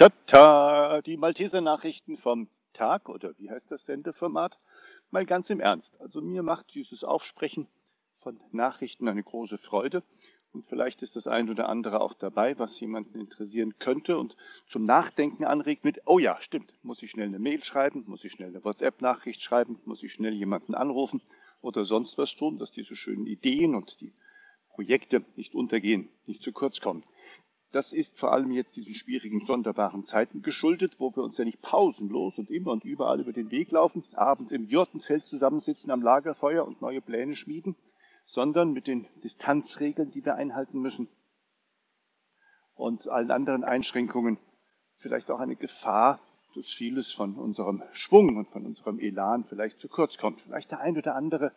Tata, die Malteser Nachrichten vom Tag oder wie heißt das Sendeformat? Mal ganz im Ernst. Also mir macht dieses Aufsprechen von Nachrichten eine große Freude und vielleicht ist das ein oder andere auch dabei, was jemanden interessieren könnte und zum Nachdenken anregt mit, oh ja, stimmt, muss ich schnell eine Mail schreiben, muss ich schnell eine WhatsApp-Nachricht schreiben, muss ich schnell jemanden anrufen oder sonst was tun, dass diese schönen Ideen und die Projekte nicht untergehen, nicht zu kurz kommen. Das ist vor allem jetzt diesen schwierigen, sonderbaren Zeiten geschuldet, wo wir uns ja nicht pausenlos und immer und überall über den Weg laufen, abends im Jurtenzelt zusammensitzen am Lagerfeuer und neue Pläne schmieden, sondern mit den Distanzregeln, die wir einhalten müssen und allen anderen Einschränkungen vielleicht auch eine Gefahr, dass vieles von unserem Schwung und von unserem Elan vielleicht zu kurz kommt. Vielleicht der ein oder andere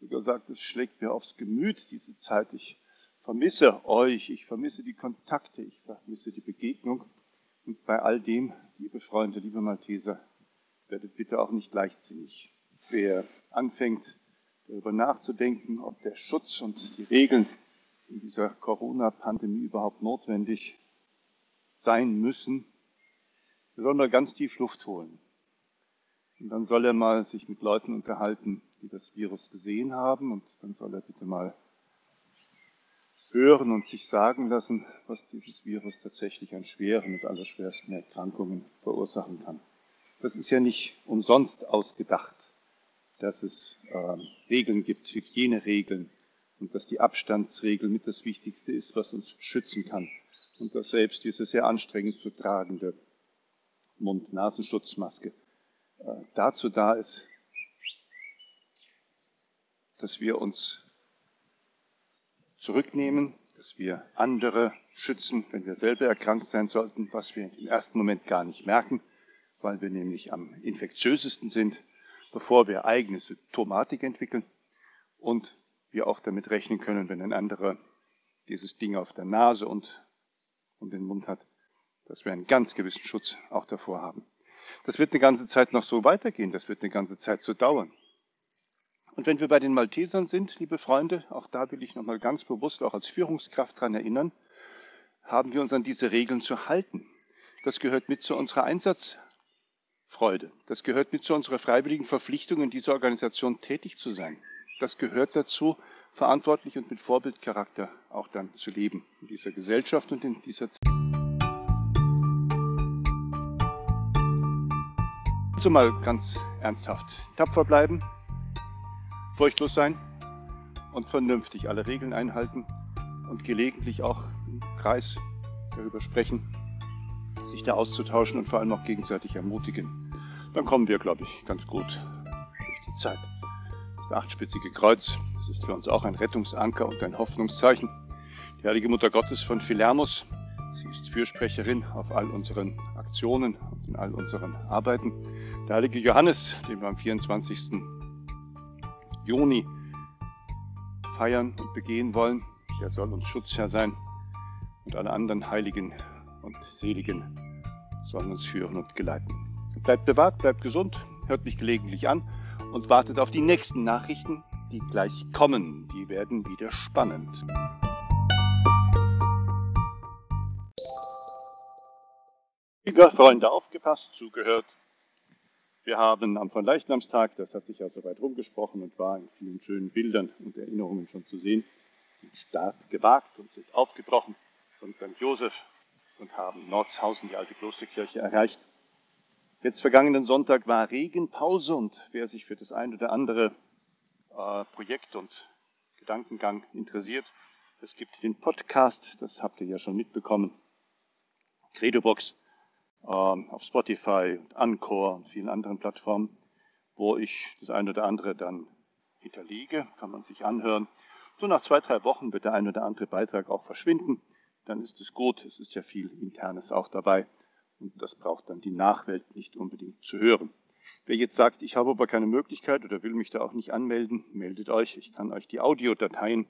sogar sagt, es schlägt mir aufs Gemüt diese Zeit. Ich vermisse euch, ich vermisse die Kontakte, ich vermisse die Begegnung. Und bei all dem, liebe Freunde, liebe Malteser, werdet bitte auch nicht leichtsinnig. Wer anfängt, darüber nachzudenken, ob der Schutz und die Regeln in dieser Corona-Pandemie überhaupt notwendig sein müssen, soll mal ganz tief Luft holen. Und dann soll er mal sich mit Leuten unterhalten, die das Virus gesehen haben, und dann soll er bitte mal hören und sich sagen lassen, was dieses Virus tatsächlich an schweren und allerschwersten Erkrankungen verursachen kann. Das ist ja nicht umsonst ausgedacht, dass es äh, Regeln gibt, Hygieneregeln und dass die Abstandsregel mit das Wichtigste ist, was uns schützen kann. Und dass selbst diese sehr anstrengend zu tragende Mund-Nasenschutzmaske äh, dazu da ist, dass wir uns zurücknehmen, dass wir andere schützen, wenn wir selber erkrankt sein sollten, was wir im ersten Moment gar nicht merken, weil wir nämlich am infektiösesten sind, bevor wir eigene Symptomatik entwickeln und wir auch damit rechnen können, wenn ein anderer dieses Ding auf der Nase und um den Mund hat, dass wir einen ganz gewissen Schutz auch davor haben. Das wird eine ganze Zeit noch so weitergehen, das wird eine ganze Zeit so dauern. Und wenn wir bei den Maltesern sind, liebe Freunde, auch da will ich nochmal ganz bewusst auch als Führungskraft daran erinnern, haben wir uns an diese Regeln zu halten. Das gehört mit zu unserer Einsatzfreude. Das gehört mit zu unserer freiwilligen Verpflichtung, in dieser Organisation tätig zu sein. Das gehört dazu, verantwortlich und mit Vorbildcharakter auch dann zu leben in dieser Gesellschaft und in dieser Zeit. Also mal ganz ernsthaft tapfer bleiben, furchtlos sein und vernünftig alle Regeln einhalten und gelegentlich auch im Kreis darüber sprechen, sich da auszutauschen und vor allem auch gegenseitig ermutigen. Dann kommen wir, glaube ich, ganz gut durch die Zeit. Das achtspitzige Kreuz, das ist für uns auch ein Rettungsanker und ein Hoffnungszeichen. Die Heilige Mutter Gottes von Philermus, sie ist Fürsprecherin auf all unseren Aktionen und in all unseren Arbeiten. Der heilige Johannes, den wir am 24. Juni feiern und begehen wollen. Der soll uns Schutzherr sein und alle anderen Heiligen und Seligen sollen uns führen und geleiten. Bleibt bewahrt, bleibt gesund, hört mich gelegentlich an und wartet auf die nächsten Nachrichten, die gleich kommen. Die werden wieder spannend. Liebe Freunde, aufgepasst, zugehört. Wir haben am Leichnamstag, das hat sich ja soweit rumgesprochen und war in vielen schönen Bildern und Erinnerungen schon zu sehen, den Start gewagt und sind aufgebrochen von St. Josef und haben Nordshausen, die alte Klosterkirche, erreicht. Jetzt vergangenen Sonntag war Regenpause und wer sich für das ein oder andere äh, Projekt und Gedankengang interessiert, es gibt den Podcast, das habt ihr ja schon mitbekommen, Credobox, auf Spotify Anchor und vielen anderen Plattformen, wo ich das eine oder andere dann hinterlege, kann man sich anhören. So nach zwei, drei Wochen wird der ein oder andere Beitrag auch verschwinden. Dann ist es gut, es ist ja viel Internes auch dabei und das braucht dann die Nachwelt nicht unbedingt zu hören. Wer jetzt sagt, ich habe aber keine Möglichkeit oder will mich da auch nicht anmelden, meldet euch. Ich kann euch die Audiodateien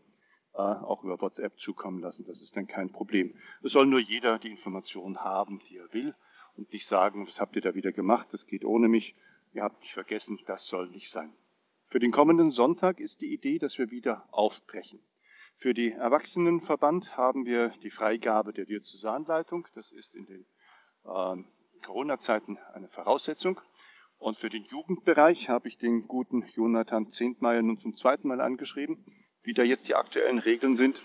äh, auch über WhatsApp zukommen lassen. Das ist dann kein Problem. Es soll nur jeder die Informationen haben, die er will und nicht sagen, was habt ihr da wieder gemacht, das geht ohne mich, ihr habt mich vergessen, das soll nicht sein. Für den kommenden Sonntag ist die Idee, dass wir wieder aufbrechen. Für die Erwachsenenverband haben wir die Freigabe der Diözesanleitung, das ist in den äh, Corona-Zeiten eine Voraussetzung. Und für den Jugendbereich habe ich den guten Jonathan Zehntmeier nun zum zweiten Mal angeschrieben, wie da jetzt die aktuellen Regeln sind.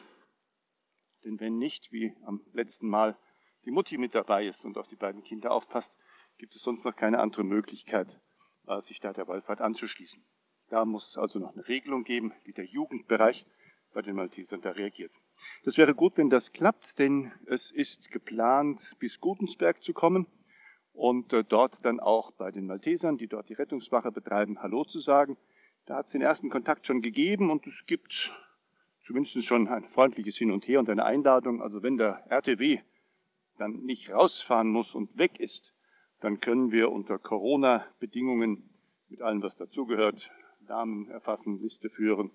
Denn wenn nicht, wie am letzten Mal die Mutti mit dabei ist und auf die beiden Kinder aufpasst, gibt es sonst noch keine andere Möglichkeit, äh, sich da der Wallfahrt anzuschließen. Da muss also noch eine Regelung geben, wie der Jugendbereich bei den Maltesern da reagiert. Das wäre gut, wenn das klappt, denn es ist geplant, bis Gutensberg zu kommen und äh, dort dann auch bei den Maltesern, die dort die Rettungswache betreiben, Hallo zu sagen. Da hat es den ersten Kontakt schon gegeben und es gibt zumindest schon ein freundliches Hin und Her und eine Einladung. Also wenn der RTW dann nicht rausfahren muss und weg ist, dann können wir unter Corona-Bedingungen mit allem, was dazugehört, Namen erfassen, Liste führen,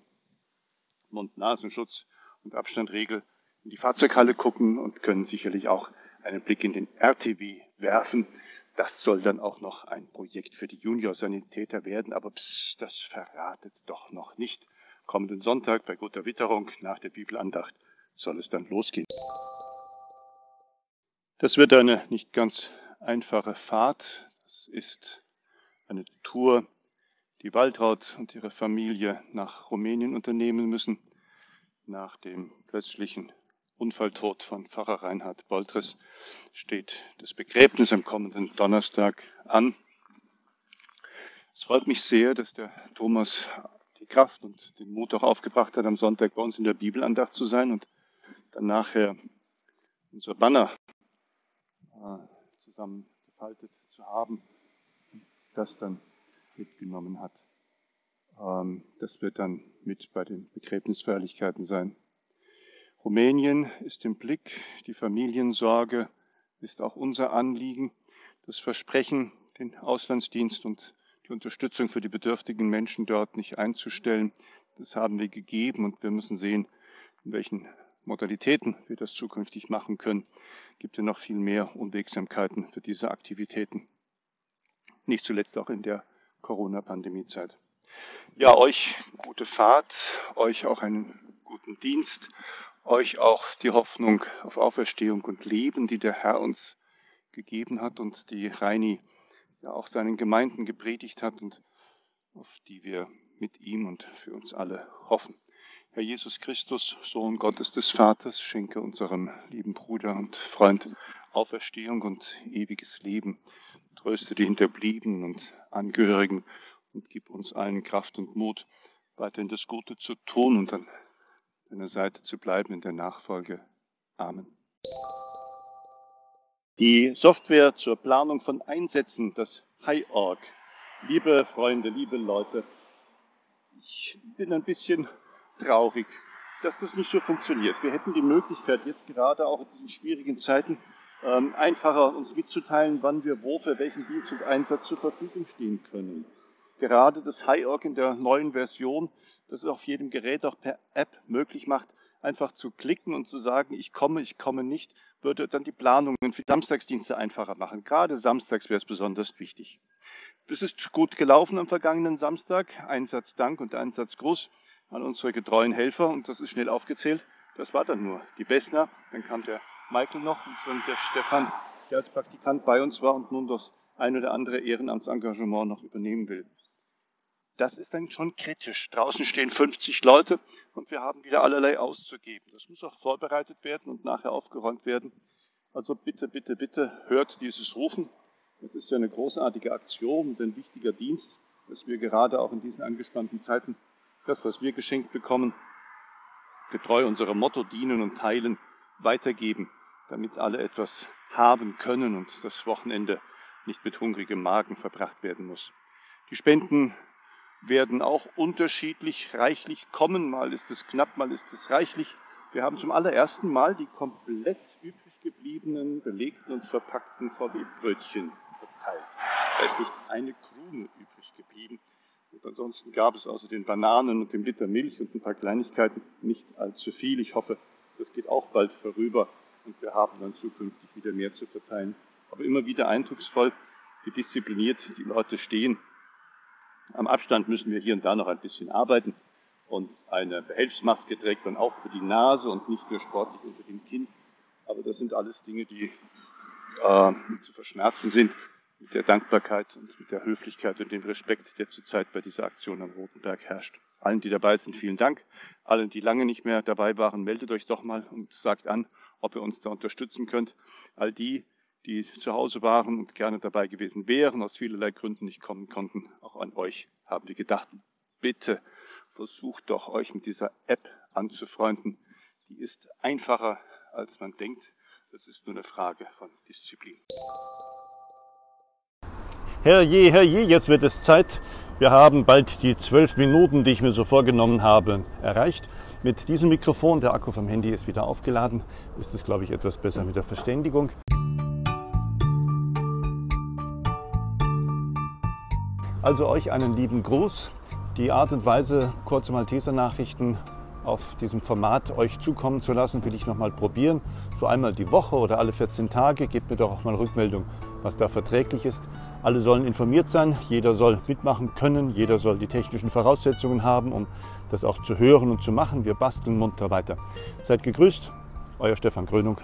Mund-Nasenschutz und Abstandregel in die Fahrzeughalle gucken und können sicherlich auch einen Blick in den RTW werfen. Das soll dann auch noch ein Projekt für die Juniorsanitäter werden, aber pss, das verratet doch noch nicht. Kommenden Sonntag bei guter Witterung nach der Bibelandacht soll es dann losgehen. Das wird eine nicht ganz einfache Fahrt. Das ist eine Tour, die Waltraud und ihre Familie nach Rumänien unternehmen müssen, nach dem plötzlichen Unfalltod von Pfarrer Reinhard Boltres steht das Begräbnis am kommenden Donnerstag an. Es freut mich sehr, dass der Thomas die Kraft und den Mut auch aufgebracht hat, am Sonntag bei uns in der Bibelandacht zu sein und dann nachher unser Banner zusammengefaltet zu haben, das dann mitgenommen hat. Ähm, das wird dann mit bei den Begräbnisfeierlichkeiten sein. Rumänien ist im Blick, die Familiensorge ist auch unser Anliegen, das Versprechen, den Auslandsdienst und die Unterstützung für die bedürftigen Menschen dort nicht einzustellen, das haben wir gegeben und wir müssen sehen, in welchen Modalitäten wir das zukünftig machen können. Gibt ja noch viel mehr Unwegsamkeiten für diese Aktivitäten. Nicht zuletzt auch in der Corona-Pandemie-Zeit. Ja, euch gute Fahrt, euch auch einen guten Dienst, euch auch die Hoffnung auf Auferstehung und Leben, die der Herr uns gegeben hat und die Reini ja auch seinen Gemeinden gepredigt hat und auf die wir mit ihm und für uns alle hoffen. Herr Jesus Christus, Sohn Gottes des Vaters, schenke unserem lieben Bruder und Freund Auferstehung und ewiges Leben. Tröste die Hinterbliebenen und Angehörigen und gib uns allen Kraft und Mut, weiterhin das Gute zu tun und an deiner Seite zu bleiben in der Nachfolge. Amen. Die Software zur Planung von Einsätzen, das HiOrg. Liebe Freunde, liebe Leute, ich bin ein bisschen traurig, dass das nicht so funktioniert. Wir hätten die Möglichkeit, jetzt gerade auch in diesen schwierigen Zeiten, ähm, einfacher uns mitzuteilen, wann wir wo für welchen Dienst und Einsatz zur Verfügung stehen können gerade das HiOrg in der neuen Version, das es auf jedem Gerät auch per App möglich macht, einfach zu klicken und zu sagen, ich komme, ich komme nicht, würde dann die Planungen für Samstagsdienste einfacher machen. Gerade samstags wäre es besonders wichtig. Das ist gut gelaufen am vergangenen Samstag. Einsatz Dank und Einsatz Gruß an unsere getreuen Helfer und das ist schnell aufgezählt. Das war dann nur die Bessner. Dann kam der Michael noch und schon der Stefan, der als Praktikant bei uns war und nun das ein oder andere Ehrenamtsengagement noch übernehmen will das ist dann schon kritisch. Draußen stehen 50 Leute und wir haben wieder allerlei auszugeben. Das muss auch vorbereitet werden und nachher aufgeräumt werden. Also bitte, bitte, bitte hört dieses Rufen. Das ist ja eine großartige Aktion und ein wichtiger Dienst, dass wir gerade auch in diesen angespannten Zeiten das, was wir geschenkt bekommen, getreu unserem Motto dienen und teilen, weitergeben, damit alle etwas haben können und das Wochenende nicht mit hungrigem Magen verbracht werden muss. Die Spenden werden auch unterschiedlich reichlich kommen. Mal ist es knapp, mal ist es reichlich. Wir haben zum allerersten Mal die komplett übrig gebliebenen, belegten und verpackten VW-Brötchen verteilt. Da ist nicht eine Krume übrig geblieben. Und ansonsten gab es außer den Bananen und dem Liter Milch und ein paar Kleinigkeiten nicht allzu viel. Ich hoffe, das geht auch bald vorüber und wir haben dann zukünftig wieder mehr zu verteilen. Aber immer wieder eindrucksvoll, wie diszipliniert die Leute stehen am Abstand müssen wir hier und da noch ein bisschen arbeiten. Und eine Behelfsmaske trägt man auch für die Nase und nicht nur sportlich unter dem Kinn. Aber das sind alles Dinge, die äh, zu verschmerzen sind mit der Dankbarkeit und mit der Höflichkeit und dem Respekt, der zurzeit bei dieser Aktion am Rotenberg herrscht. Allen, die dabei sind, vielen Dank. Allen, die lange nicht mehr dabei waren, meldet euch doch mal und sagt an, ob ihr uns da unterstützen könnt. All die, die zu Hause waren und gerne dabei gewesen wären, aus vielerlei Gründen nicht kommen konnten, auch an euch haben wir gedacht. Bitte versucht doch, euch mit dieser App anzufreunden. Die ist einfacher, als man denkt. Das ist nur eine Frage von Disziplin. Herrje, herrje, jetzt wird es Zeit. Wir haben bald die zwölf Minuten, die ich mir so vorgenommen habe, erreicht. Mit diesem Mikrofon, der Akku vom Handy ist wieder aufgeladen, ist es, glaube ich, etwas besser mit der Verständigung. Also euch einen lieben Gruß. Die Art und Weise, kurze Malteser-Nachrichten auf diesem Format euch zukommen zu lassen, will ich nochmal probieren. So einmal die Woche oder alle 14 Tage. Gebt mir doch auch mal Rückmeldung, was da verträglich ist. Alle sollen informiert sein, jeder soll mitmachen können, jeder soll die technischen Voraussetzungen haben, um das auch zu hören und zu machen. Wir basteln munter weiter. Seid gegrüßt, euer Stefan Grönung.